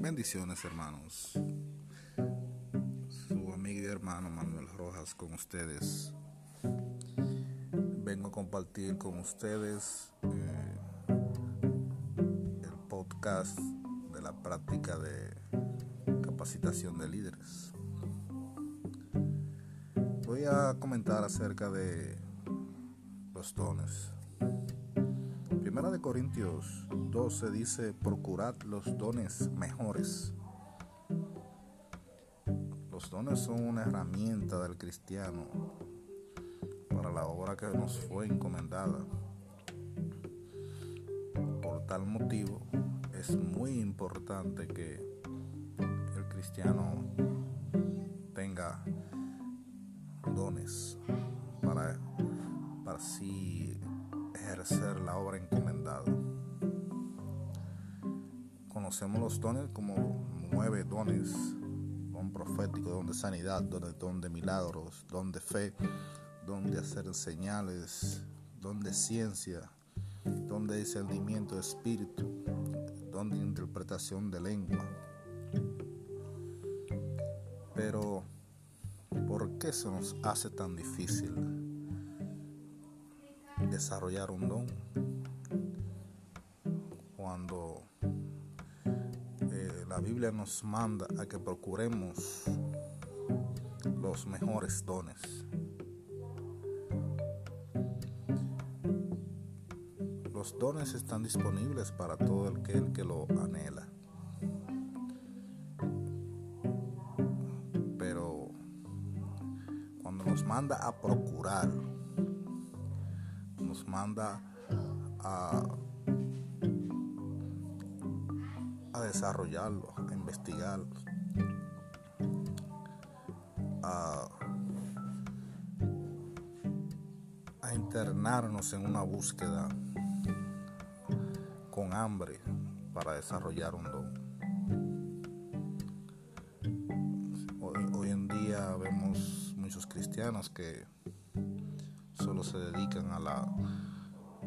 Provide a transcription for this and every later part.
Bendiciones hermanos. Su amigo y hermano Manuel Rojas con ustedes. Vengo a compartir con ustedes eh, el podcast de la práctica de capacitación de líderes. Voy a comentar acerca de los dones. Primera de Corintios 12 dice, procurad los dones mejores. Los dones son una herramienta del cristiano para la obra que nos fue encomendada. Por tal motivo, es muy importante que el cristiano tenga dones para, para así ejercer la obra encomendada. Conocemos los dones como nueve dones, don profético, don de sanidad, don de, milagros, don de fe, don de hacer señales, don de ciencia, don de discernimiento de espíritu, don de interpretación de lengua. Pero, ¿por qué se nos hace tan difícil? Desarrollar un don cuando eh, la Biblia nos manda a que procuremos los mejores dones. Los dones están disponibles para todo el que, lo anhela. Pero cuando nos manda a procurar, manda a, desarrollarlo, a investigarlo, a, internarnos en una búsqueda con hambre para desarrollar un don. Hoy en día vemos muchos cristianos que solo se dedican a la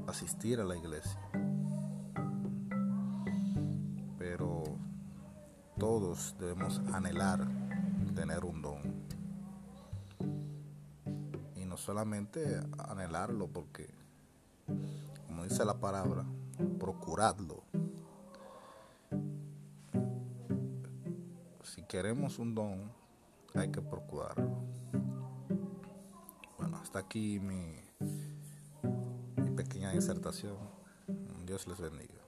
asistir a la iglesia. Pero todos debemos anhelar tener un don. Y no solamente anhelarlo porque, como dice la palabra, procuradlo. Si queremos un don, hay que procurarlo. Hasta aquí mi, mi pequeña disertación. Dios les bendiga.